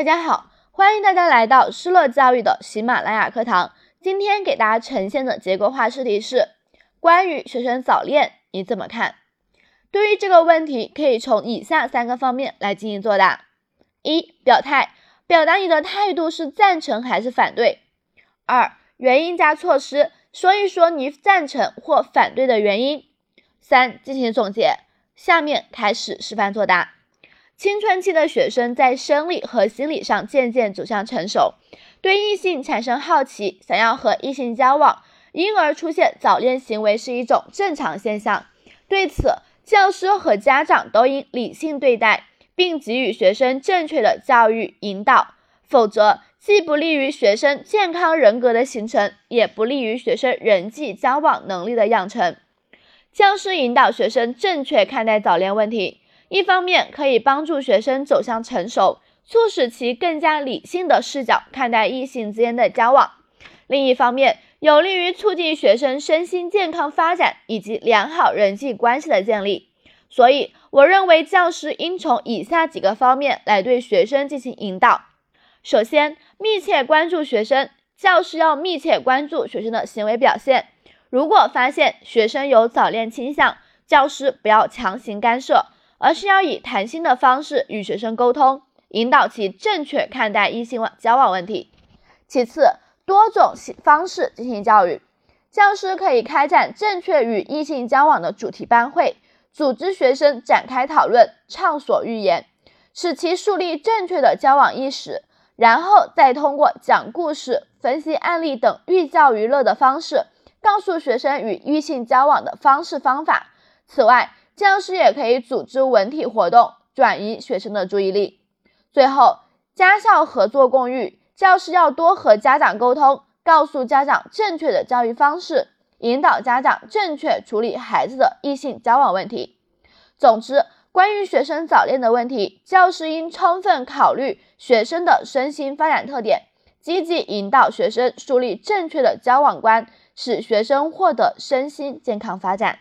大家好，欢迎大家来到施乐教育的喜马拉雅课堂。今天给大家呈现的结构化试题是关于学生早恋，你怎么看？对于这个问题，可以从以下三个方面来进行作答：一、表态，表达你的态度是赞成还是反对；二、原因加措施，说一说你赞成或反对的原因；三、进行总结。下面开始示范作答。青春期的学生在生理和心理上渐渐走向成熟，对异性产生好奇，想要和异性交往，因而出现早恋行为是一种正常现象。对此，教师和家长都应理性对待，并给予学生正确的教育引导，否则既不利于学生健康人格的形成，也不利于学生人际交往能力的养成。教师引导学生正确看待早恋问题。一方面可以帮助学生走向成熟，促使其更加理性的视角看待异性之间的交往；另一方面，有利于促进学生身心健康发展以及良好人际关系的建立。所以，我认为教师应从以下几个方面来对学生进行引导：首先，密切关注学生，教师要密切关注学生的行为表现。如果发现学生有早恋倾向，教师不要强行干涉。而是要以谈心的方式与学生沟通，引导其正确看待异性交往问题。其次，多种方式进行教育，教师可以开展正确与异性交往的主题班会，组织学生展开讨论，畅所欲言，使其树立正确的交往意识，然后再通过讲故事、分析案例等寓教于乐的方式，告诉学生与异性交往的方式方法。此外，教师也可以组织文体活动，转移学生的注意力。最后，家校合作共育，教师要多和家长沟通，告诉家长正确的教育方式，引导家长正确处理孩子的异性交往问题。总之，关于学生早恋的问题，教师应充分考虑学生的身心发展特点，积极引导学生树立正确的交往观，使学生获得身心健康发展。